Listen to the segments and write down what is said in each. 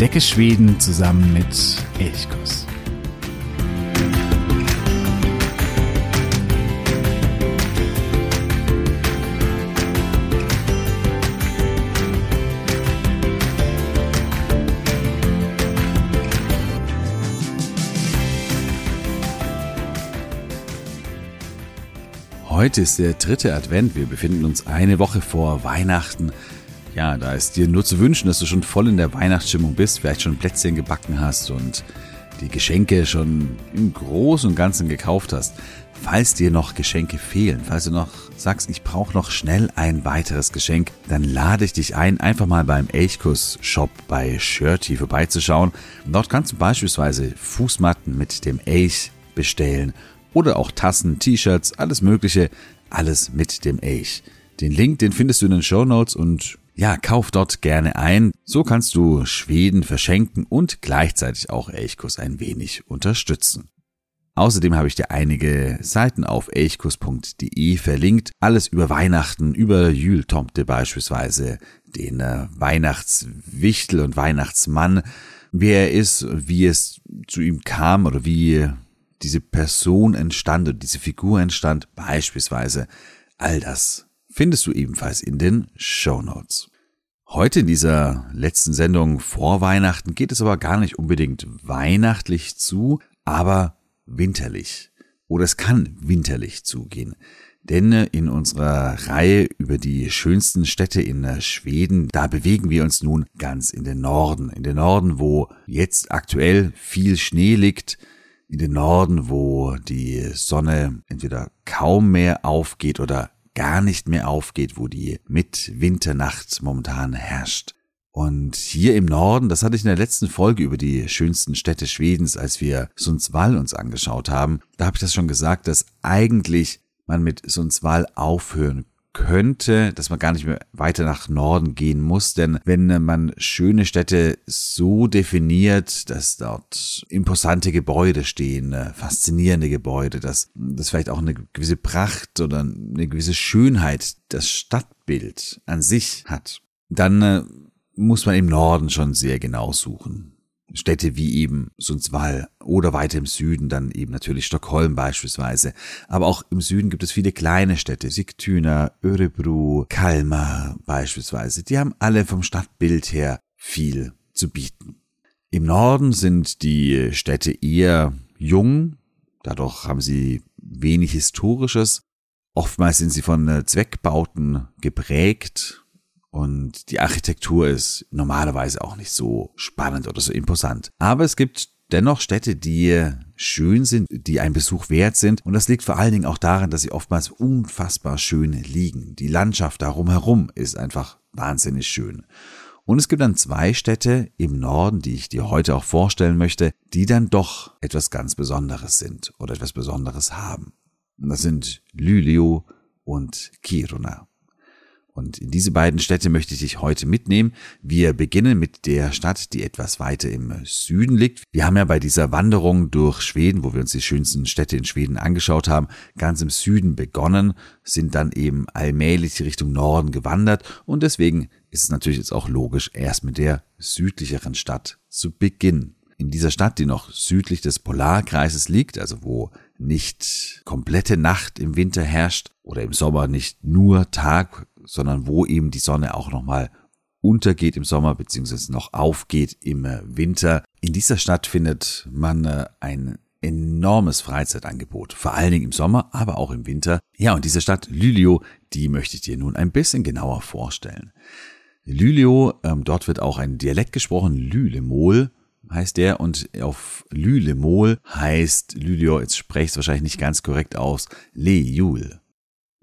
Entdecke Schweden zusammen mit Elchkuss. Heute ist der dritte Advent. Wir befinden uns eine Woche vor Weihnachten. Ja, da ist dir nur zu wünschen, dass du schon voll in der Weihnachtsstimmung bist, vielleicht schon Plätzchen gebacken hast und die Geschenke schon im Großen und Ganzen gekauft hast. Falls dir noch Geschenke fehlen, falls du noch sagst, ich brauche noch schnell ein weiteres Geschenk, dann lade ich dich ein, einfach mal beim Elchkuss Shop bei Shirty vorbeizuschauen. Dort kannst du beispielsweise Fußmatten mit dem Elch bestellen oder auch Tassen, T-Shirts, alles Mögliche, alles mit dem Elch. Den Link, den findest du in den Show Notes und ja, kauf dort gerne ein. So kannst du Schweden verschenken und gleichzeitig auch Elchkuss ein wenig unterstützen. Außerdem habe ich dir einige Seiten auf elchkuss.de verlinkt. Alles über Weihnachten, über Jültomte beispielsweise, den äh, Weihnachtswichtel und Weihnachtsmann, wer er ist, wie es zu ihm kam oder wie diese Person entstand und diese Figur entstand, beispielsweise all das findest du ebenfalls in den Show Notes. Heute in dieser letzten Sendung vor Weihnachten geht es aber gar nicht unbedingt weihnachtlich zu, aber winterlich. Oder es kann winterlich zugehen. Denn in unserer Reihe über die schönsten Städte in Schweden, da bewegen wir uns nun ganz in den Norden. In den Norden, wo jetzt aktuell viel Schnee liegt, in den Norden, wo die Sonne entweder kaum mehr aufgeht oder gar nicht mehr aufgeht, wo die Mitwinternacht momentan herrscht. Und hier im Norden, das hatte ich in der letzten Folge über die schönsten Städte Schwedens, als wir Sundsvall uns angeschaut haben, da habe ich das schon gesagt, dass eigentlich man mit Sundsvall aufhören könnte, dass man gar nicht mehr weiter nach Norden gehen muss, denn wenn man schöne Städte so definiert, dass dort imposante Gebäude stehen, äh, faszinierende Gebäude, dass das vielleicht auch eine gewisse Pracht oder eine gewisse Schönheit das Stadtbild an sich hat, dann äh, muss man im Norden schon sehr genau suchen. Städte wie eben Sundsvall oder weiter im Süden dann eben natürlich Stockholm beispielsweise. Aber auch im Süden gibt es viele kleine Städte, Sigtuna, Örebro, Kalmar beispielsweise. Die haben alle vom Stadtbild her viel zu bieten. Im Norden sind die Städte eher jung, dadurch haben sie wenig Historisches. Oftmals sind sie von Zweckbauten geprägt, und die Architektur ist normalerweise auch nicht so spannend oder so imposant. Aber es gibt dennoch Städte, die schön sind, die ein Besuch wert sind. Und das liegt vor allen Dingen auch daran, dass sie oftmals unfassbar schön liegen. Die Landschaft darum herum ist einfach wahnsinnig schön. Und es gibt dann zwei Städte im Norden, die ich dir heute auch vorstellen möchte, die dann doch etwas ganz Besonderes sind oder etwas Besonderes haben. Und das sind Luleå und Kiruna. Und in diese beiden Städte möchte ich dich heute mitnehmen. Wir beginnen mit der Stadt, die etwas weiter im Süden liegt. Wir haben ja bei dieser Wanderung durch Schweden, wo wir uns die schönsten Städte in Schweden angeschaut haben, ganz im Süden begonnen, sind dann eben allmählich Richtung Norden gewandert und deswegen ist es natürlich jetzt auch logisch, erst mit der südlicheren Stadt zu beginnen. In dieser Stadt, die noch südlich des Polarkreises liegt, also wo nicht komplette Nacht im Winter herrscht oder im Sommer nicht nur Tag sondern wo eben die Sonne auch nochmal untergeht im Sommer beziehungsweise noch aufgeht im äh, Winter. In dieser Stadt findet man äh, ein enormes Freizeitangebot, vor allen Dingen im Sommer, aber auch im Winter. Ja, und diese Stadt Luleå, die möchte ich dir nun ein bisschen genauer vorstellen. Luleå, ähm, dort wird auch ein Dialekt gesprochen, Lülemol heißt der und auf Lülemol heißt Luleå, jetzt spreche ich es wahrscheinlich nicht ganz korrekt aus, Lejul.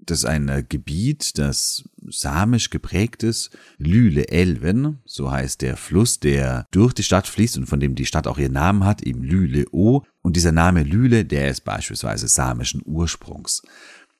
Das ein äh, Gebiet, das samisch geprägt ist. Lüle Elven, so heißt der Fluss, der durch die Stadt fließt und von dem die Stadt auch ihren Namen hat, eben Lüle O. Und dieser Name Lüle, der ist beispielsweise samischen Ursprungs.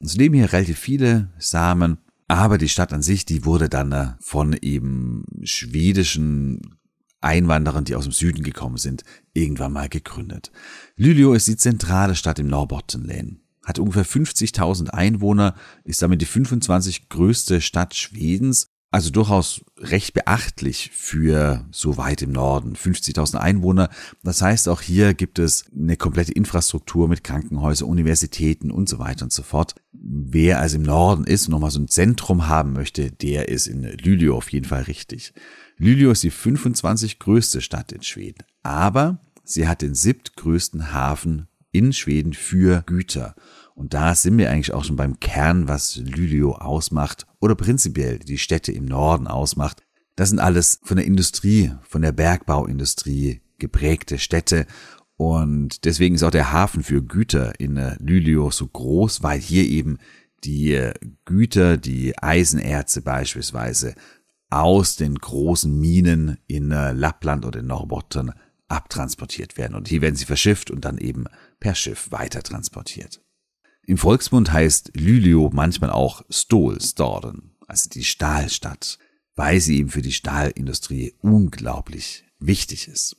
Es leben hier relativ viele Samen, aber die Stadt an sich, die wurde dann äh, von eben schwedischen Einwanderern, die aus dem Süden gekommen sind, irgendwann mal gegründet. Luleå ist die zentrale Stadt im Norrbottenlän hat ungefähr 50.000 Einwohner, ist damit die 25 größte Stadt Schwedens. Also durchaus recht beachtlich für so weit im Norden. 50.000 Einwohner. Das heißt, auch hier gibt es eine komplette Infrastruktur mit Krankenhäusern, Universitäten und so weiter und so fort. Wer also im Norden ist und nochmal so ein Zentrum haben möchte, der ist in Luleå auf jeden Fall richtig. Luleå ist die 25 größte Stadt in Schweden. Aber sie hat den siebtgrößten Hafen in Schweden für Güter. Und da sind wir eigentlich auch schon beim Kern, was Luleå ausmacht oder prinzipiell die Städte im Norden ausmacht. Das sind alles von der Industrie, von der Bergbauindustrie geprägte Städte. Und deswegen ist auch der Hafen für Güter in Luleå so groß, weil hier eben die Güter, die Eisenerze beispielsweise aus den großen Minen in Lappland oder in Norrbotten abtransportiert werden. Und hier werden sie verschifft und dann eben per Schiff weiter transportiert. Im Volksmund heißt Luleå manchmal auch Stålstaden, also die Stahlstadt, weil sie eben für die Stahlindustrie unglaublich wichtig ist.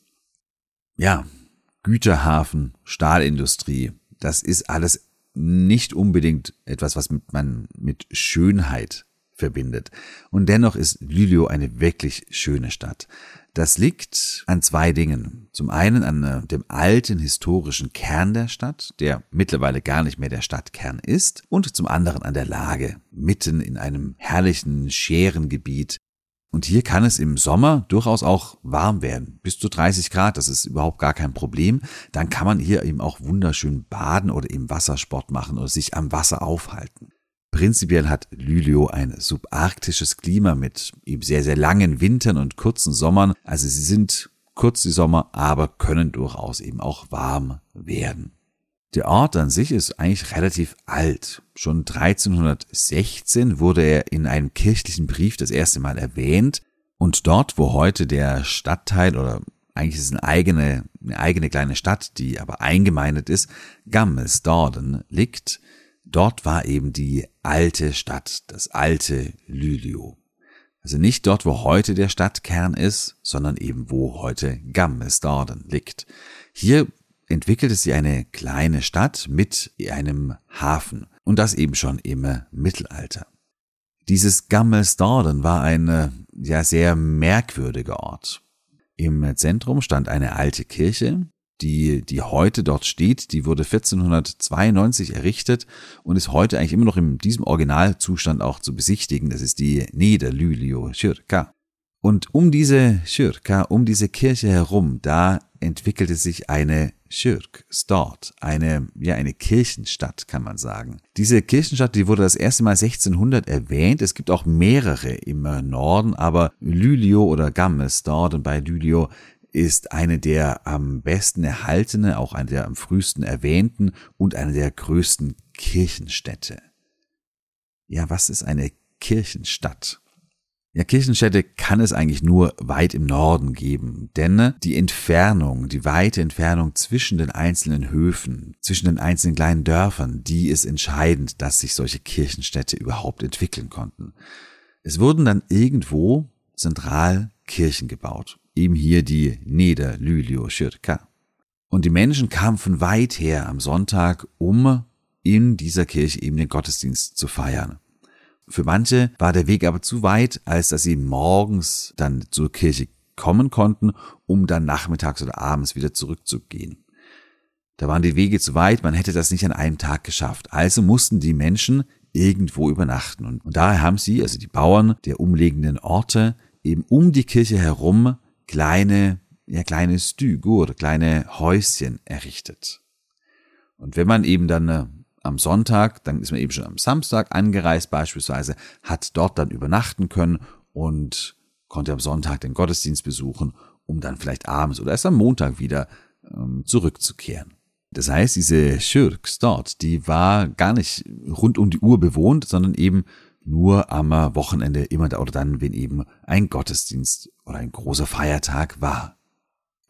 Ja, Güterhafen, Stahlindustrie, das ist alles nicht unbedingt etwas, was man mit Schönheit verbindet. Und dennoch ist Luleå eine wirklich schöne Stadt. Das liegt an zwei Dingen. Zum einen an äh, dem alten historischen Kern der Stadt, der mittlerweile gar nicht mehr der Stadtkern ist, und zum anderen an der Lage, mitten in einem herrlichen Scherengebiet. Und hier kann es im Sommer durchaus auch warm werden, bis zu 30 Grad, das ist überhaupt gar kein Problem. Dann kann man hier eben auch wunderschön baden oder eben Wassersport machen oder sich am Wasser aufhalten. Prinzipiell hat Luleå ein subarktisches Klima mit eben sehr, sehr langen Wintern und kurzen Sommern. Also sie sind kurz die Sommer, aber können durchaus eben auch warm werden. Der Ort an sich ist eigentlich relativ alt. Schon 1316 wurde er in einem kirchlichen Brief das erste Mal erwähnt und dort, wo heute der Stadtteil oder eigentlich ist es eine eigene, eine eigene kleine Stadt, die aber eingemeindet ist, Gammelsdorden liegt, Dort war eben die alte Stadt, das alte Luleå. Also nicht dort, wo heute der Stadtkern ist, sondern eben wo heute Gammelsdorden liegt. Hier entwickelte sich eine kleine Stadt mit einem Hafen und das eben schon im Mittelalter. Dieses Gammelsdorden war ein ja sehr merkwürdiger Ort. Im Zentrum stand eine alte Kirche, die, die heute dort steht, die wurde 1492 errichtet und ist heute eigentlich immer noch in diesem Originalzustand auch zu besichtigen. Das ist die Niederlylio Kyrka. Und um diese Kyrka, um diese Kirche herum, da entwickelte sich eine Kyrk, dort, eine, ja, eine Kirchenstadt, kann man sagen. Diese Kirchenstadt, die wurde das erste Mal 1600 erwähnt. Es gibt auch mehrere im Norden, aber Lylio oder Gammes dort und bei Lylio ist eine der am besten erhaltene, auch eine der am frühesten erwähnten und eine der größten Kirchenstädte. Ja, was ist eine Kirchenstadt? Ja, Kirchenstädte kann es eigentlich nur weit im Norden geben, denn die Entfernung, die weite Entfernung zwischen den einzelnen Höfen, zwischen den einzelnen kleinen Dörfern, die ist entscheidend, dass sich solche Kirchenstädte überhaupt entwickeln konnten. Es wurden dann irgendwo zentral Kirchen gebaut eben hier die Niederlylio Schirka. Und die Menschen kamen von weit her am Sonntag, um in dieser Kirche eben den Gottesdienst zu feiern. Für manche war der Weg aber zu weit, als dass sie morgens dann zur Kirche kommen konnten, um dann nachmittags oder abends wieder zurückzugehen. Da waren die Wege zu weit, man hätte das nicht an einem Tag geschafft. Also mussten die Menschen irgendwo übernachten. Und, daher haben sie, also die Bauern der umliegenden Orte, eben um die Kirche herum kleine, ja, kleine Stügur, kleine Häuschen errichtet. Und wenn man eben dann äh, am Sonntag, dann ist man eben schon am Samstag angereist beispielsweise, hat dort dann übernachten können und konnte am Sonntag den Gottesdienst besuchen, um dann vielleicht abends oder erst am Montag wieder ähm, zurückzukehren. Das heißt, diese Schürks dort, die war gar nicht rund um die Uhr bewohnt, sondern eben nur am Wochenende immer oder dann, wenn eben ein Gottesdienst oder ein großer Feiertag war.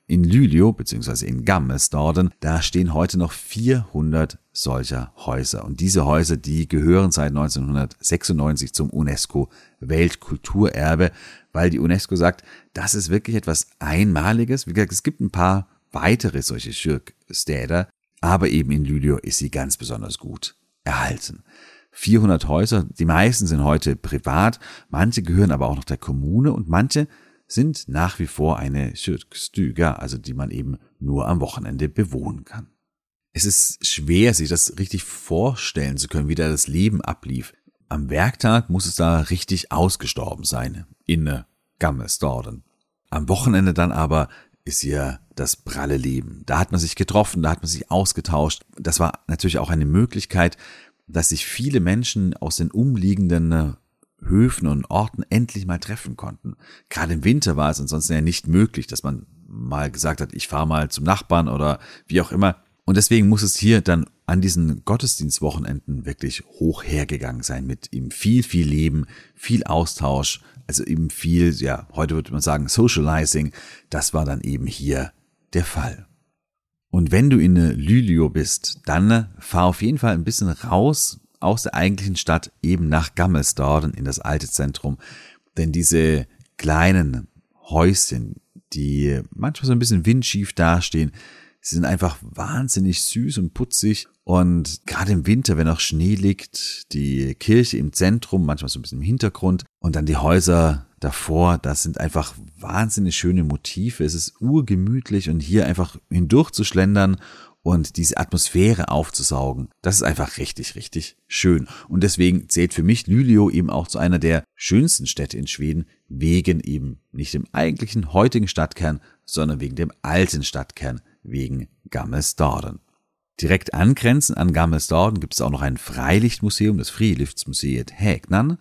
In Luleå bzw. in Gammelsdorden, da stehen heute noch 400 solcher Häuser. Und diese Häuser, die gehören seit 1996 zum UNESCO Weltkulturerbe, weil die UNESCO sagt, das ist wirklich etwas Einmaliges. Wie gesagt, es gibt ein paar weitere solche Schirkstäder, aber eben in Luleå ist sie ganz besonders gut erhalten. 400 Häuser. Die meisten sind heute privat, manche gehören aber auch noch der Kommune und manche sind nach wie vor eine Kyrkstuga, also die man eben nur am Wochenende bewohnen kann. Es ist schwer, sich das richtig vorstellen zu können, wie da das Leben ablief. Am Werktag muss es da richtig ausgestorben sein, in Gammelsdorden. Am Wochenende dann aber ist hier das pralle Leben. Da hat man sich getroffen, da hat man sich ausgetauscht. Das war natürlich auch eine Möglichkeit, dass sich viele Menschen aus den umliegenden Höfen und Orten endlich mal treffen konnten. Gerade im Winter war es ansonsten ja nicht möglich, dass man mal gesagt hat, ich fahre mal zum Nachbarn oder wie auch immer. Und deswegen muss es hier dann an diesen Gottesdienstwochenenden wirklich hoch hergegangen sein mit ihm viel, viel Leben, viel Austausch, also eben viel, ja, heute würde man sagen Socializing. Das war dann eben hier der Fall. Und wenn du in Lylio bist, dann fahr auf jeden Fall ein bisschen raus aus der eigentlichen Stadt eben nach Gammelsdorden in das alte Zentrum. Denn diese kleinen Häuschen, die manchmal so ein bisschen windschief dastehen, sind einfach wahnsinnig süß und putzig. Und gerade im Winter, wenn auch Schnee liegt, die Kirche im Zentrum, manchmal so ein bisschen im Hintergrund und dann die Häuser davor, das sind einfach wahnsinnig schöne Motive. Es ist urgemütlich und hier einfach hindurchzuschlendern und diese Atmosphäre aufzusaugen, das ist einfach richtig, richtig schön. Und deswegen zählt für mich Lülio eben auch zu einer der schönsten Städte in Schweden, wegen eben nicht dem eigentlichen heutigen Stadtkern, sondern wegen dem alten Stadtkern, wegen Gammelsdorden. Direkt angrenzend an Gammelsdorden gibt es auch noch ein Freilichtmuseum, das Friluftsmuseet Hägnan.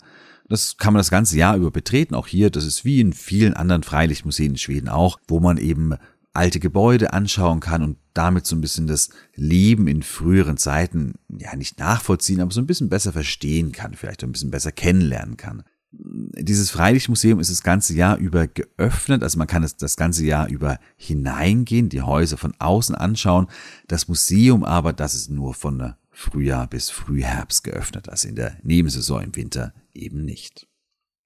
Das kann man das ganze Jahr über betreten. Auch hier, das ist wie in vielen anderen Freilichtmuseen in Schweden auch, wo man eben alte Gebäude anschauen kann und damit so ein bisschen das Leben in früheren Zeiten, ja, nicht nachvollziehen, aber so ein bisschen besser verstehen kann, vielleicht ein bisschen besser kennenlernen kann. Dieses Freilichtmuseum ist das ganze Jahr über geöffnet, also man kann es das ganze Jahr über hineingehen, die Häuser von außen anschauen. Das Museum aber, das ist nur von Frühjahr bis Frühherbst geöffnet, also in der Nebensaison im Winter eben nicht.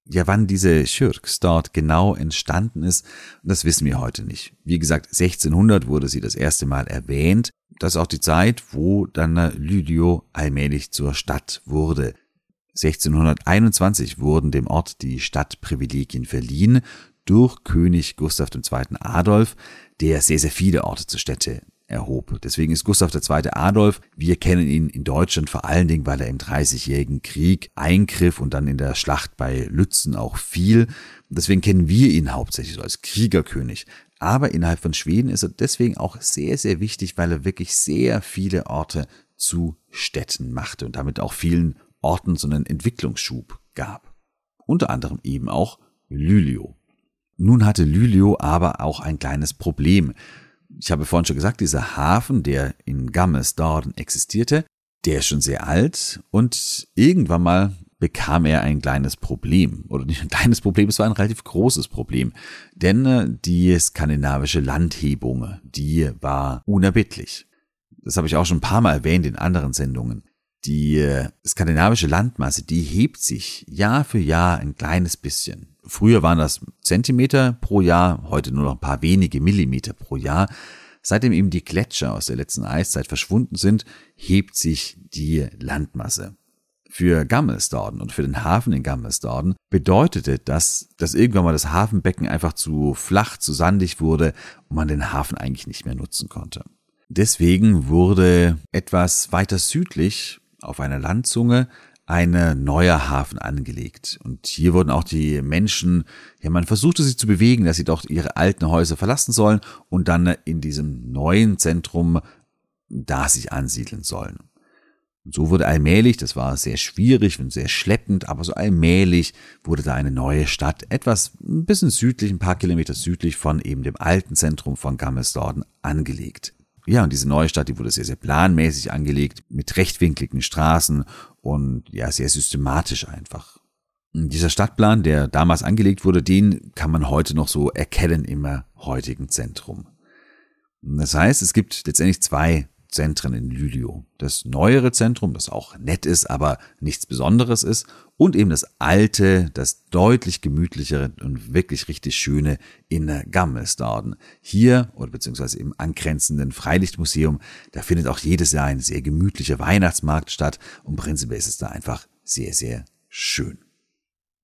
Ja, wann diese Schürks dort genau entstanden ist, das wissen wir heute nicht. Wie gesagt, 1600 wurde sie das erste Mal erwähnt. Das ist auch die Zeit, wo dann Lydio allmählich zur Stadt wurde. 1621 wurden dem Ort die Stadtprivilegien verliehen durch König Gustav II. Adolf, der sehr, sehr viele Orte zur Städte erhob. Deswegen ist Gustav II. Adolf, wir kennen ihn in Deutschland vor allen Dingen, weil er im Dreißigjährigen Krieg eingriff und dann in der Schlacht bei Lützen auch fiel. Deswegen kennen wir ihn hauptsächlich so als Kriegerkönig. Aber innerhalb von Schweden ist er deswegen auch sehr, sehr wichtig, weil er wirklich sehr viele Orte zu Städten machte und damit auch vielen Orten so einen Entwicklungsschub gab. Unter anderem eben auch Lylio. Nun hatte Lylio aber auch ein kleines Problem ich habe vorhin schon gesagt, dieser Hafen, der in Gammelsdorden existierte, der ist schon sehr alt und irgendwann mal bekam er ein kleines Problem. Oder nicht ein kleines Problem, es war ein relativ großes Problem. Denn äh, die skandinavische Landhebung, die war unerbittlich. Das habe ich auch schon ein paar Mal erwähnt in anderen Sendungen. Die äh, skandinavische Landmasse, die hebt sich Jahr für Jahr ein kleines bisschen. Früher waren das Zentimeter pro Jahr, heute nur noch ein paar wenige Millimeter pro Jahr. Seitdem eben die Gletscher aus der letzten Eiszeit verschwunden sind, hebt sich die Landmasse. Für Gammelsdorden und für den Hafen in Gammelsdorden bedeutete das, dass irgendwann mal das Hafenbecken einfach zu flach, zu sandig wurde und man den Hafen eigentlich nicht mehr nutzen konnte. Deswegen wurde etwas weiter südlich auf einer Landzunge ein neuer Hafen angelegt. Und hier wurden auch die Menschen, ja, man versuchte sie zu bewegen, dass sie doch ihre alten Häuser verlassen sollen und dann in diesem neuen Zentrum da sich ansiedeln sollen. Und so wurde allmählich, das war sehr schwierig und sehr schleppend, aber so allmählich wurde da eine neue Stadt, etwas ein bisschen südlich, ein paar Kilometer südlich von eben dem alten Zentrum von Gammelsdorden angelegt. Ja, und diese neue Stadt, die wurde sehr, sehr planmäßig angelegt, mit rechtwinkligen Straßen und ja, sehr systematisch einfach. Dieser Stadtplan, der damals angelegt wurde, den kann man heute noch so erkennen im heutigen Zentrum. Das heißt, es gibt letztendlich zwei Zentren in Lülio. Das neuere Zentrum, das auch nett ist, aber nichts Besonderes ist. Und eben das alte, das deutlich gemütlichere und wirklich richtig schöne in Gammelsdorden. Hier, oder beziehungsweise im angrenzenden Freilichtmuseum, da findet auch jedes Jahr ein sehr gemütlicher Weihnachtsmarkt statt. Und prinzipiell ist es da einfach sehr, sehr schön.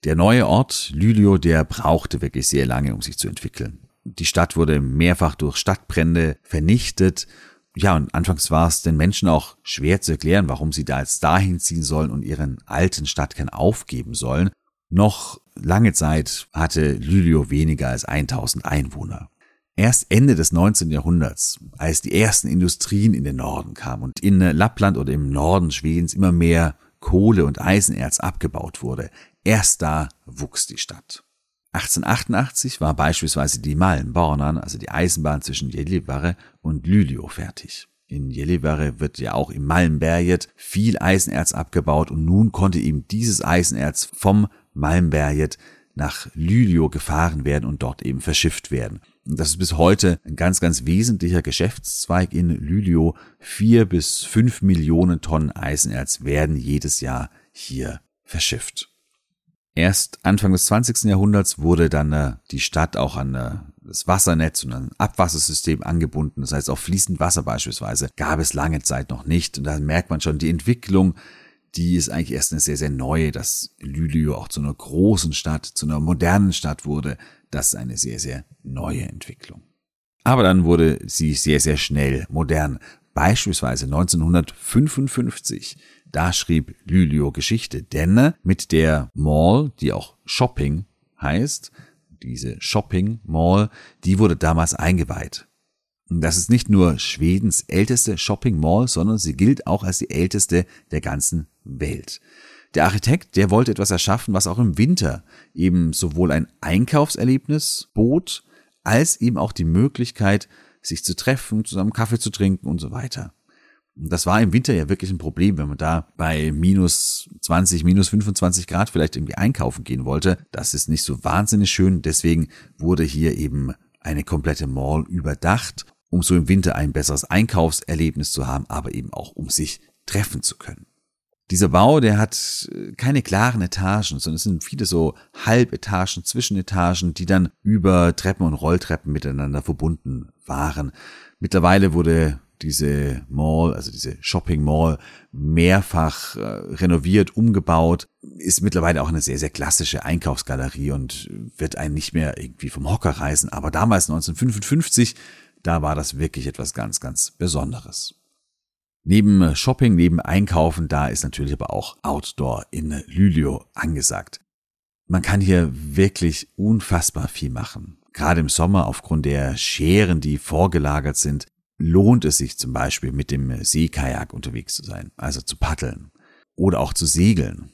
Der neue Ort Lülio, der brauchte wirklich sehr lange, um sich zu entwickeln. Die Stadt wurde mehrfach durch Stadtbrände vernichtet. Ja, und anfangs war es den Menschen auch schwer zu erklären, warum sie da jetzt dahin ziehen sollen und ihren alten Stadtkern aufgeben sollen. Noch lange Zeit hatte Lülio weniger als 1000 Einwohner. Erst Ende des 19. Jahrhunderts, als die ersten Industrien in den Norden kamen und in Lappland oder im Norden Schwedens immer mehr Kohle und Eisenerz abgebaut wurde, erst da wuchs die Stadt. 1888 war beispielsweise die Malmbanan, also die Eisenbahn zwischen Gällivare und Luleå fertig. In Gällivare wird ja auch im Malmberget viel Eisenerz abgebaut und nun konnte eben dieses Eisenerz vom Malmberget nach Luleå gefahren werden und dort eben verschifft werden. Und das ist bis heute ein ganz, ganz wesentlicher Geschäftszweig in Luleå. Vier bis fünf Millionen Tonnen Eisenerz werden jedes Jahr hier verschifft. Erst Anfang des 20. Jahrhunderts wurde dann äh, die Stadt auch an äh, das Wassernetz und ein Abwassersystem angebunden. Das heißt, auch fließend Wasser beispielsweise gab es lange Zeit noch nicht. Und da merkt man schon die Entwicklung, die ist eigentlich erst eine sehr, sehr neue, dass Lülio auch zu einer großen Stadt, zu einer modernen Stadt wurde. Das ist eine sehr, sehr neue Entwicklung. Aber dann wurde sie sehr, sehr schnell modern. Beispielsweise 1955 da schrieb Lülio Geschichte, denn mit der Mall, die auch Shopping heißt, diese Shopping Mall, die wurde damals eingeweiht. Das ist nicht nur Schwedens älteste Shopping Mall, sondern sie gilt auch als die älteste der ganzen Welt. Der Architekt, der wollte etwas erschaffen, was auch im Winter eben sowohl ein Einkaufserlebnis bot, als eben auch die Möglichkeit, sich zu treffen, zusammen Kaffee zu trinken und so weiter. Das war im Winter ja wirklich ein Problem, wenn man da bei minus 20, minus 25 Grad vielleicht irgendwie einkaufen gehen wollte. Das ist nicht so wahnsinnig schön. Deswegen wurde hier eben eine komplette Mall überdacht, um so im Winter ein besseres Einkaufserlebnis zu haben, aber eben auch um sich treffen zu können. Dieser Bau, der hat keine klaren Etagen, sondern es sind viele so Halbetagen, Zwischenetagen, die dann über Treppen und Rolltreppen miteinander verbunden waren. Mittlerweile wurde diese Mall, also diese Shopping Mall, mehrfach äh, renoviert, umgebaut, ist mittlerweile auch eine sehr, sehr klassische Einkaufsgalerie und wird einen nicht mehr irgendwie vom Hocker reißen. Aber damals 1955, da war das wirklich etwas ganz, ganz Besonderes. Neben Shopping, neben Einkaufen, da ist natürlich aber auch Outdoor in Lülio angesagt. Man kann hier wirklich unfassbar viel machen. Gerade im Sommer aufgrund der Scheren, die vorgelagert sind, lohnt es sich zum Beispiel mit dem Seekajak unterwegs zu sein, also zu paddeln oder auch zu segeln.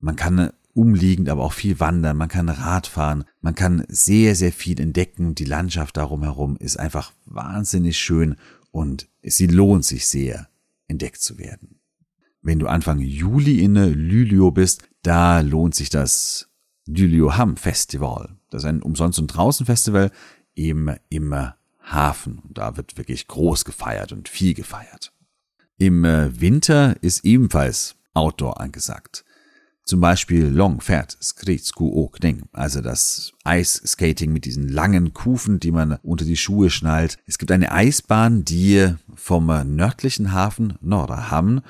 Man kann umliegend aber auch viel wandern, man kann Rad fahren, man kann sehr, sehr viel entdecken. Die Landschaft darum herum ist einfach wahnsinnig schön und sie lohnt sich sehr, entdeckt zu werden. Wenn du Anfang Juli in Lülio bist, da lohnt sich das Lülio Ham Festival. Das ist ein Umsonst- und Draußen-Festival eben im Hafen. Und da wird wirklich groß gefeiert und viel gefeiert. Im äh, Winter ist ebenfalls Outdoor angesagt. Zum Beispiel Longfährt Skritsku Åkning, also das Eisskating mit diesen langen Kufen, die man unter die Schuhe schnallt. Es gibt eine Eisbahn, die vom nördlichen Hafen Norderhamn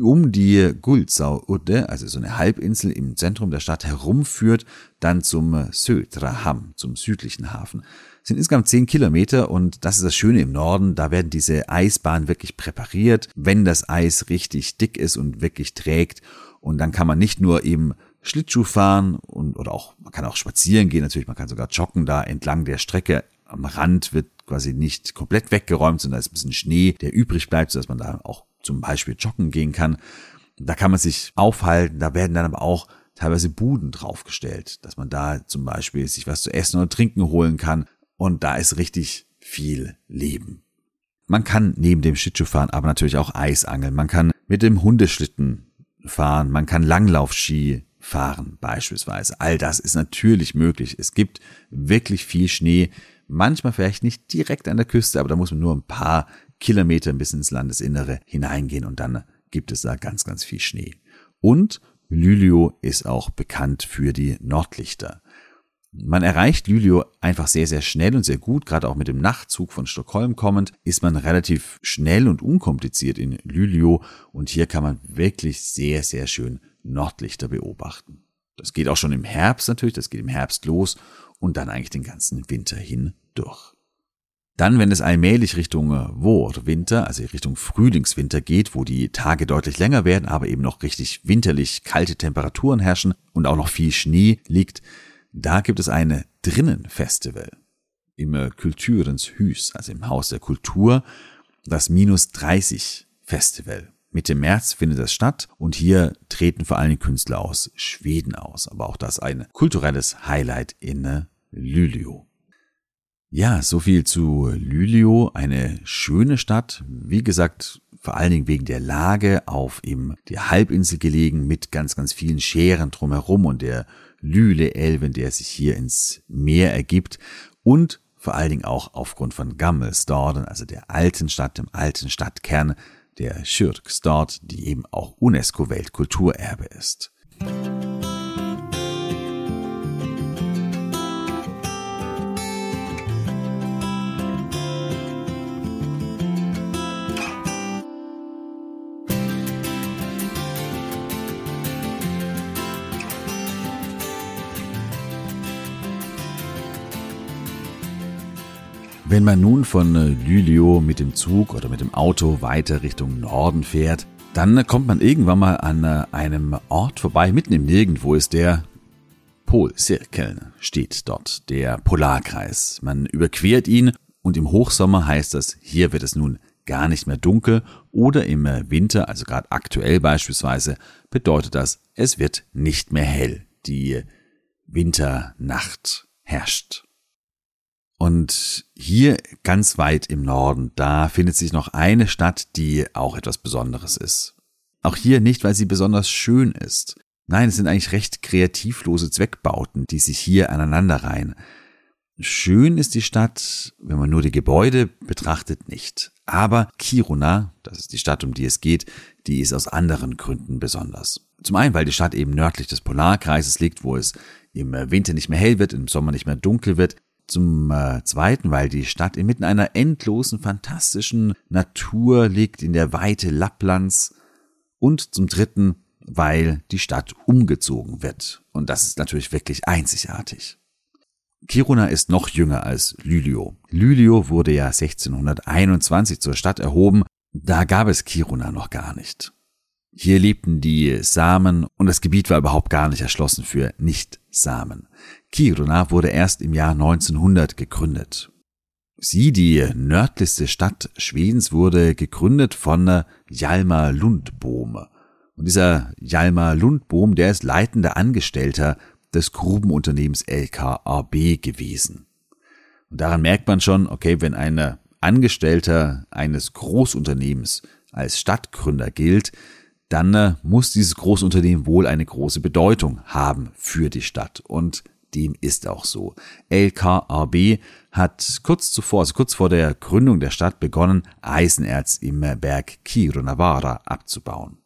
um die Guldsau-Udde, also so eine Halbinsel im Zentrum der Stadt herumführt, dann zum Södraham, zum südlichen Hafen sind insgesamt zehn Kilometer und das ist das Schöne im Norden. Da werden diese Eisbahnen wirklich präpariert, wenn das Eis richtig dick ist und wirklich trägt. Und dann kann man nicht nur eben Schlittschuh fahren und, oder auch, man kann auch spazieren gehen, natürlich, man kann sogar joggen da entlang der Strecke. Am Rand wird quasi nicht komplett weggeräumt, sondern da ist ein bisschen Schnee, der übrig bleibt, sodass man da auch zum Beispiel joggen gehen kann. Da kann man sich aufhalten, da werden dann aber auch teilweise Buden draufgestellt, dass man da zum Beispiel sich was zu essen oder trinken holen kann. Und da ist richtig viel Leben. Man kann neben dem Schlittschuhfahren aber natürlich auch Eisangeln. Man kann mit dem Hundeschlitten fahren. Man kann Langlaufski fahren beispielsweise. All das ist natürlich möglich. Es gibt wirklich viel Schnee. Manchmal vielleicht nicht direkt an der Küste, aber da muss man nur ein paar Kilometer bis ins Landesinnere hineingehen und dann gibt es da ganz, ganz viel Schnee. Und Lülio ist auch bekannt für die Nordlichter. Man erreicht Lülio einfach sehr, sehr schnell und sehr gut. Gerade auch mit dem Nachtzug von Stockholm kommend ist man relativ schnell und unkompliziert in Lülio und hier kann man wirklich sehr, sehr schön Nordlichter beobachten. Das geht auch schon im Herbst natürlich, das geht im Herbst los und dann eigentlich den ganzen Winter hin durch. Dann, wenn es allmählich Richtung Vår, Winter, also Richtung Frühlingswinter geht, wo die Tage deutlich länger werden, aber eben noch richtig winterlich kalte Temperaturen herrschen und auch noch viel Schnee liegt, da gibt es ein Drinnenfestival im Kulturens Hüs, also im Haus der Kultur, das Minus 30 Festival. Mitte März findet das statt und hier treten vor allem Künstler aus Schweden aus, aber auch das ein kulturelles Highlight in Luleå. Ja, so viel zu Luleå, eine schöne Stadt, wie gesagt, vor allen Dingen wegen der Lage auf eben der Halbinsel gelegen mit ganz, ganz vielen Scheren drumherum und der Lüle-Elven, der sich hier ins Meer ergibt und vor allen Dingen auch aufgrund von Gammelstorden, also der alten Stadt, dem alten Stadtkern, der Kyrkstad, die eben auch UNESCO-Weltkulturerbe ist. Wenn man nun von äh, Lülio mit dem Zug oder mit dem Auto weiter Richtung Norden fährt, dann kommt man irgendwann mal an äh, einem Ort vorbei, mitten im Nirgendwo ist der Polcirkel, steht dort, der Polarkreis. Man überquert ihn und im Hochsommer heißt das, hier wird es nun gar nicht mehr dunkel oder im äh, Winter, also gerade aktuell beispielsweise, bedeutet das, es wird nicht mehr hell. Die Winternacht herrscht. Und hier ganz weit im Norden, da findet sich noch eine Stadt, die auch etwas Besonderes ist. Auch hier nicht, weil sie besonders schön ist. Nein, es sind eigentlich recht kreativlose Zweckbauten, die sich hier aneinanderreihen. Schön ist die Stadt, wenn man nur die Gebäude betrachtet, nicht. Aber Kiruna, das ist die Stadt, um die es geht, die ist aus anderen Gründen besonders. Zum einen, weil die Stadt eben nördlich des Polarkreises liegt, wo es im Winter nicht mehr hell wird, im Sommer nicht mehr dunkel wird. Zum äh, Zweiten, weil die Stadt inmitten einer endlosen, fantastischen Natur liegt in der Weite Lapplands. Und zum Dritten, weil die Stadt umgezogen wird. Und das ist natürlich wirklich einzigartig. Kiruna ist noch jünger als Lülio. Lülio wurde ja 1621 zur Stadt erhoben. Da gab es Kiruna noch gar nicht. Hier lebten die Samen und das Gebiet war überhaupt gar nicht erschlossen für Nicht-Samen. Kiruna wurde erst im Jahr 1900 gegründet. Sie, die nördlichste Stadt Schwedens, wurde gegründet von Hjalmar Lundbohm. Und dieser Hjalmar Lundbohm, der ist leitender Angestellter des Grubenunternehmens LKAB gewesen. Und daran merkt man schon, okay, wenn ein Angestellter eines Großunternehmens als Stadtgründer gilt, dann muss dieses Großunternehmen wohl eine große Bedeutung haben für die Stadt. Und dem ist auch so. LKAB hat kurz zuvor, also kurz vor der Gründung der Stadt begonnen, Eisenerz im Berg Kirunavara abzubauen.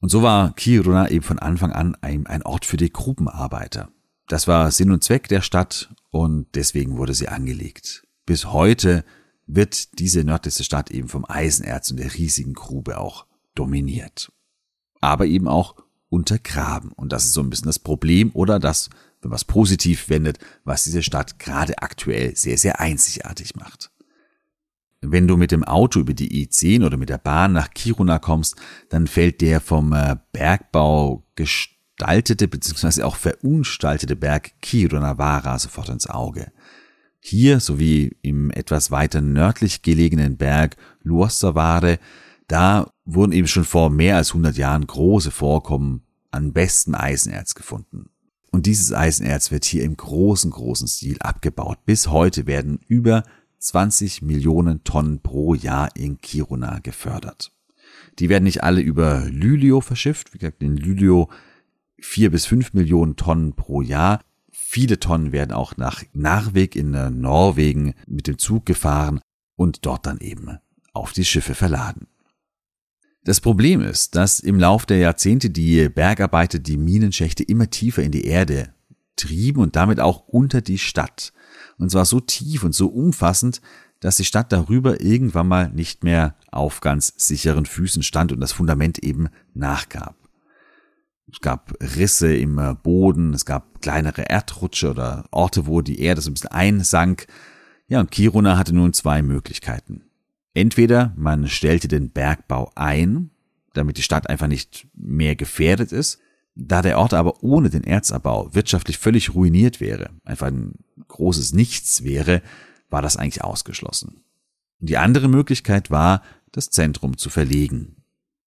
Und so war Kiruna eben von Anfang an ein, ein Ort für die Grubenarbeiter. Das war Sinn und Zweck der Stadt und deswegen wurde sie angelegt. Bis heute wird diese nördlichste Stadt eben vom Eisenerz und der riesigen Grube auch dominiert. Aber eben auch untergraben. Und das ist so ein bisschen das Problem oder das, wenn man es positiv wendet, was diese Stadt gerade aktuell sehr, sehr einzigartig macht. Wenn du mit dem Auto über die I10 oder mit der Bahn nach Kiruna kommst, dann fällt der vom äh, Bergbau gestaltete bzw. auch verunstaltete Berg Kirunavara sofort ins Auge. Hier sowie im etwas weiter nördlich gelegenen Berg Luossavare, da wurden eben schon vor mehr als 100 Jahren große Vorkommen an bestem Eisenerz gefunden. Und dieses Eisenerz wird hier im großen, großen Stil abgebaut. Bis heute werden über 20 Millionen Tonnen pro Jahr in Kiruna gefördert. Die werden nicht alle über Lülio verschifft. Wie gesagt, in Lülio vier bis fünf Millionen Tonnen pro Jahr. Viele Tonnen werden auch nach Narvik in Norwegen mit dem Zug gefahren und dort dann eben auf die Schiffe verladen. Das Problem ist, dass im Lauf der Jahrzehnte die Bergarbeiter die Minenschächte immer tiefer in die Erde trieben und damit auch unter die Stadt. Und zwar so tief und so umfassend, dass die Stadt darüber irgendwann mal nicht mehr auf ganz sicheren Füßen stand und das Fundament eben nachgab. Es gab Risse im Boden, es gab kleinere Erdrutsche oder Orte, wo die Erde so ein bisschen einsank. Ja, und Kiruna hatte nun zwei Möglichkeiten. Entweder man stellte den Bergbau ein, damit die Stadt einfach nicht mehr gefährdet ist, da der Ort aber ohne den Erzabbau wirtschaftlich völlig ruiniert wäre, einfach ein großes Nichts wäre, war das eigentlich ausgeschlossen. Die andere Möglichkeit war, das Zentrum zu verlegen.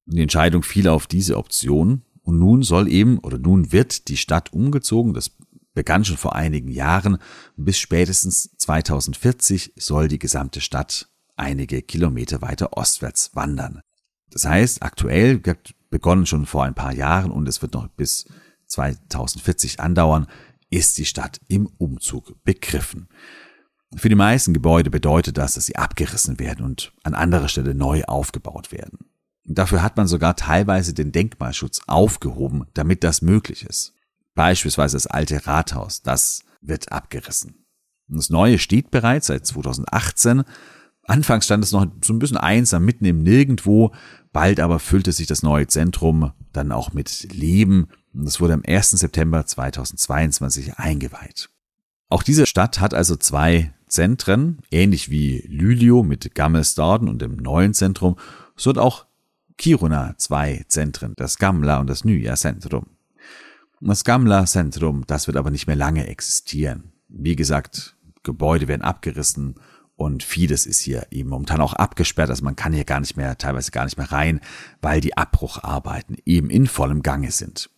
Die Entscheidung fiel auf diese Option und nun soll eben oder nun wird die Stadt umgezogen, das begann schon vor einigen Jahren, bis spätestens 2040 soll die gesamte Stadt einige Kilometer weiter ostwärts wandern. Das heißt, aktuell begonnen schon vor ein paar Jahren und es wird noch bis 2040 andauern, ist die Stadt im Umzug begriffen. Für die meisten Gebäude bedeutet das, dass sie abgerissen werden und an anderer Stelle neu aufgebaut werden. Dafür hat man sogar teilweise den Denkmalschutz aufgehoben, damit das möglich ist. Beispielsweise das alte Rathaus, das wird abgerissen. Das neue steht bereits seit 2018. Anfangs stand es noch so ein bisschen einsam mitten im Nirgendwo, bald aber füllte sich das neue Zentrum dann auch mit Leben und es wurde am 1. September 2022 eingeweiht. Auch diese Stadt hat also zwei Zentren, ähnlich wie Lylio mit Gammelstaden und dem neuen Zentrum, so hat auch Kiruna zwei Zentren, das Gamla und das Nya Zentrum. Das Gamla Zentrum, das wird aber nicht mehr lange existieren. Wie gesagt, Gebäude werden abgerissen und vieles ist hier eben momentan auch abgesperrt, also man kann hier gar nicht mehr, teilweise gar nicht mehr rein, weil die Abbrucharbeiten eben in vollem Gange sind.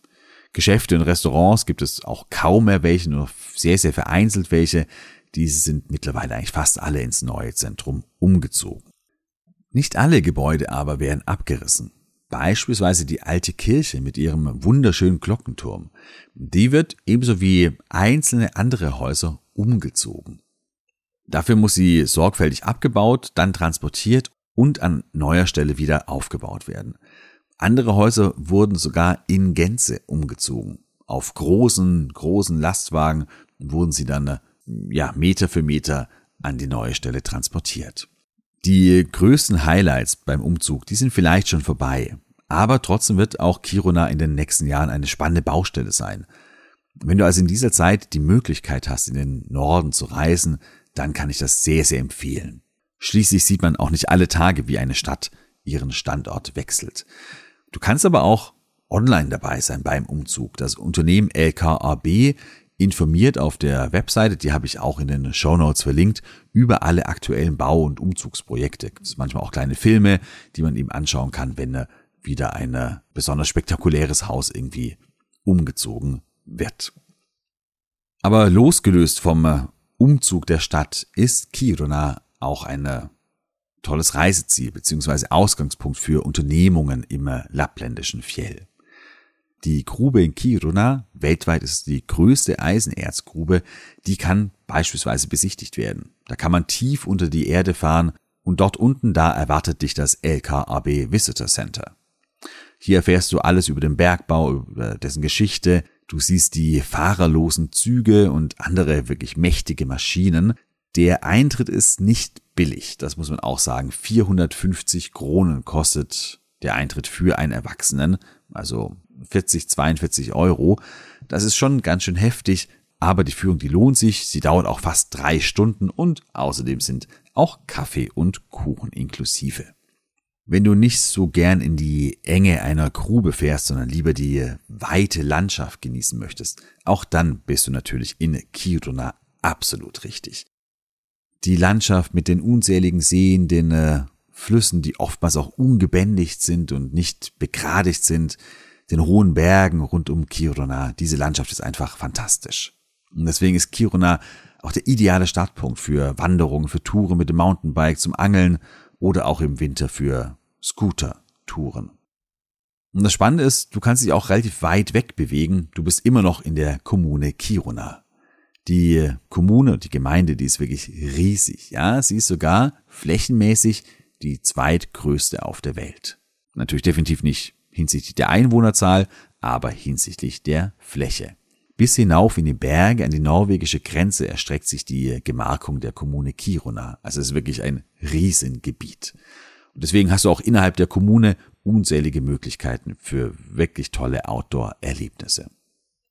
Geschäfte und Restaurants gibt es auch kaum mehr welche, nur sehr, sehr vereinzelt welche. Diese sind mittlerweile eigentlich fast alle ins neue Zentrum umgezogen. Nicht alle Gebäude aber werden abgerissen. Beispielsweise die alte Kirche mit ihrem wunderschönen Glockenturm. Die wird ebenso wie einzelne andere Häuser umgezogen. Dafür muss sie sorgfältig abgebaut, dann transportiert und an neuer Stelle wieder aufgebaut werden. Andere Häuser wurden sogar in Gänze umgezogen. Auf großen, großen Lastwagen wurden sie dann ja, Meter für Meter an die neue Stelle transportiert. Die größten Highlights beim Umzug, die sind vielleicht schon vorbei. Aber trotzdem wird auch Kiruna in den nächsten Jahren eine spannende Baustelle sein. Wenn du also in dieser Zeit die Möglichkeit hast, in den Norden zu reisen, dann kann ich das sehr, sehr empfehlen. Schließlich sieht man auch nicht alle Tage, wie eine Stadt ihren Standort wechselt. Du kannst aber auch online dabei sein beim Umzug. Das Unternehmen LKAB informiert auf der Webseite, die habe ich auch in den Show Notes verlinkt, über alle aktuellen Bau- und Umzugsprojekte. Es sind manchmal auch kleine Filme, die man eben anschauen kann, wenn wieder ein besonders spektakuläres Haus irgendwie umgezogen wird. Aber losgelöst vom Umzug der Stadt ist Kiruna auch ein tolles Reiseziel bzw. Ausgangspunkt für Unternehmungen im lappländischen Fjell. Die Grube in Kiruna, weltweit ist es die größte Eisenerzgrube, die kann beispielsweise besichtigt werden. Da kann man tief unter die Erde fahren und dort unten da erwartet dich das LKAB Visitor Center. Hier erfährst du alles über den Bergbau, über dessen Geschichte, du siehst die fahrerlosen Züge und andere wirklich mächtige Maschinen. Der Eintritt ist nicht billig, das muss man auch sagen. 450 Kronen kostet der Eintritt für einen Erwachsenen, also 40, 42 Euro. Das ist schon ganz schön heftig, aber die Führung, die lohnt sich. Sie dauert auch fast drei Stunden und außerdem sind auch Kaffee und Kuchen inklusive. Wenn du nicht so gern in die Enge einer Grube fährst, sondern lieber die weite Landschaft genießen möchtest, auch dann bist du natürlich in Kiruna absolut richtig. Die Landschaft mit den unzähligen Seen, den äh, Flüssen, die oftmals auch ungebändigt sind und nicht begradigt sind, den hohen Bergen rund um Kiruna. Diese Landschaft ist einfach fantastisch. Und deswegen ist Kiruna auch der ideale Startpunkt für Wanderungen, für Touren mit dem Mountainbike, zum Angeln oder auch im Winter für Scooter-Touren. Und das Spannende ist, du kannst dich auch relativ weit weg bewegen. Du bist immer noch in der Kommune Kiruna. Die Kommune, die Gemeinde, die ist wirklich riesig. Ja, sie ist sogar flächenmäßig die zweitgrößte auf der Welt. Natürlich definitiv nicht hinsichtlich der Einwohnerzahl, aber hinsichtlich der Fläche. Bis hinauf in die Berge an die norwegische Grenze erstreckt sich die Gemarkung der Kommune Kiruna. Also es ist wirklich ein Riesengebiet. Und deswegen hast du auch innerhalb der Kommune unzählige Möglichkeiten für wirklich tolle Outdoor-Erlebnisse.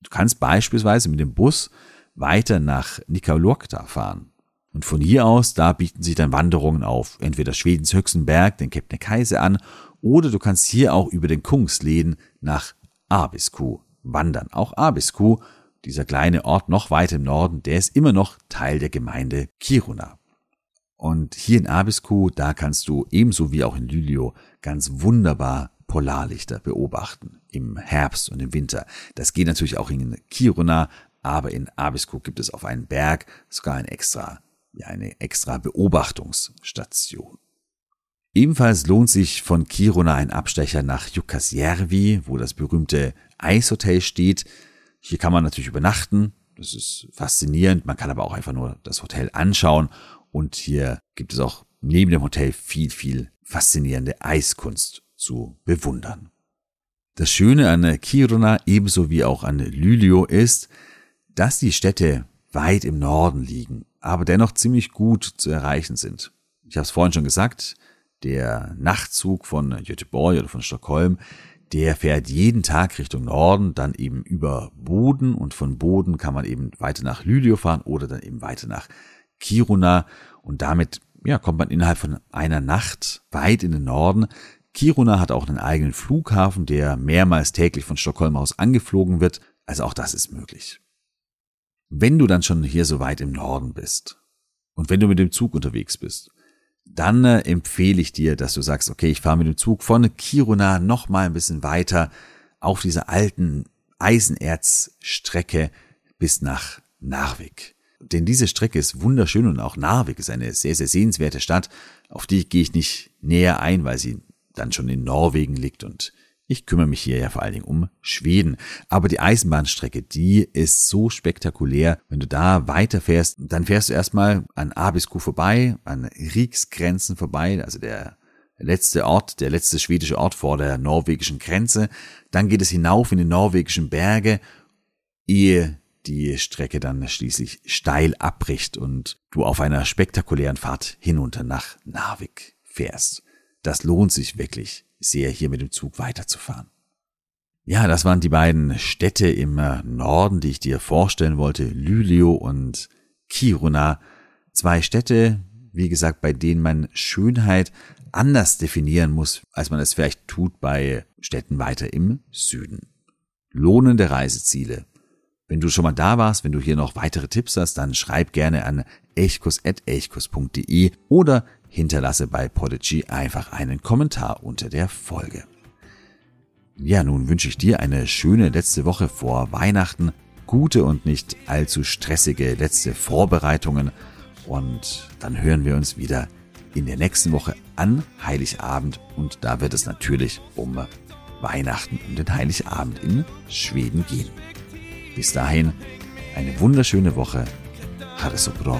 Du kannst beispielsweise mit dem Bus weiter nach Nikalurkta fahren. Und von hier aus, da bieten sich dann Wanderungen auf entweder Schwedens höchsten Berg, den Kebnekaise an, oder du kannst hier auch über den Kungsleden nach Abisko wandern. Auch Abisko, dieser kleine Ort noch weiter im Norden, der ist immer noch Teil der Gemeinde Kiruna. Und hier in Abisko, da kannst du ebenso wie auch in Lylio ganz wunderbar Polarlichter beobachten im Herbst und im Winter. Das geht natürlich auch in Kiruna, aber in Abisko gibt es auf einem Berg sogar ein extra, ja, eine extra Beobachtungsstation. Ebenfalls lohnt sich von Kiruna ein Abstecher nach Jukkasjärvi, wo das berühmte Eishotel steht. Hier kann man natürlich übernachten. Das ist faszinierend. Man kann aber auch einfach nur das Hotel anschauen. Und hier gibt es auch neben dem Hotel viel, viel faszinierende Eiskunst zu bewundern. Das Schöne an Kiruna ebenso wie auch an Lylio ist, dass die Städte weit im Norden liegen, aber dennoch ziemlich gut zu erreichen sind. Ich habe es vorhin schon gesagt, der Nachtzug von Göteborg oder von Stockholm, der fährt jeden Tag Richtung Norden, dann eben über Boden und von Boden kann man eben weiter nach Lylio fahren oder dann eben weiter nach Kiruna und damit ja, kommt man innerhalb von einer Nacht weit in den Norden. Kiruna hat auch einen eigenen Flughafen, der mehrmals täglich von Stockholm aus angeflogen wird, also auch das ist möglich. Wenn du dann schon hier so weit im Norden bist und wenn du mit dem Zug unterwegs bist, dann äh, empfehle ich dir, dass du sagst, okay, ich fahre mit dem Zug von Kiruna noch mal ein bisschen weiter auf dieser alten Eisenerzstrecke bis nach Narvik. Denn diese Strecke ist wunderschön und auch Narvik ist eine sehr, sehr sehenswerte Stadt. Auf die gehe ich nicht näher ein, weil sie dann schon in Norwegen liegt und ich kümmere mich hier ja vor allen Dingen um Schweden. Aber die Eisenbahnstrecke, die ist so spektakulär. Wenn du da weiterfährst, dann fährst du erstmal an Abisko vorbei, an Riksgrenzen vorbei, also der letzte Ort, der letzte schwedische Ort vor der norwegischen Grenze. Dann geht es hinauf in die norwegischen Berge, ehe die Strecke dann schließlich steil abbricht und du auf einer spektakulären Fahrt hinunter nach Narvik fährst. Das lohnt sich wirklich sehr, hier mit dem Zug weiterzufahren. Ja, das waren die beiden Städte im äh, Norden, die ich dir vorstellen wollte, Lylio und Kiruna. Zwei Städte, wie gesagt, bei denen man Schönheit anders definieren muss, als man es vielleicht tut bei Städten weiter im Süden. Lohnende Reiseziele. Wenn du schon mal da warst, wenn du hier noch weitere Tipps hast, dann schreib gerne an elchkus.elchkus.de oder hinterlasse bei Podigy einfach einen Kommentar unter der Folge. Ja, nun wünsche ich dir eine schöne letzte Woche vor Weihnachten, gute und nicht allzu stressige letzte Vorbereitungen und dann hören wir uns wieder in der nächsten Woche an Heiligabend und da wird es natürlich um Weihnachten, um den Heiligabend in Schweden gehen. Bis dahin eine wunderschöne Woche. Ha det så bra.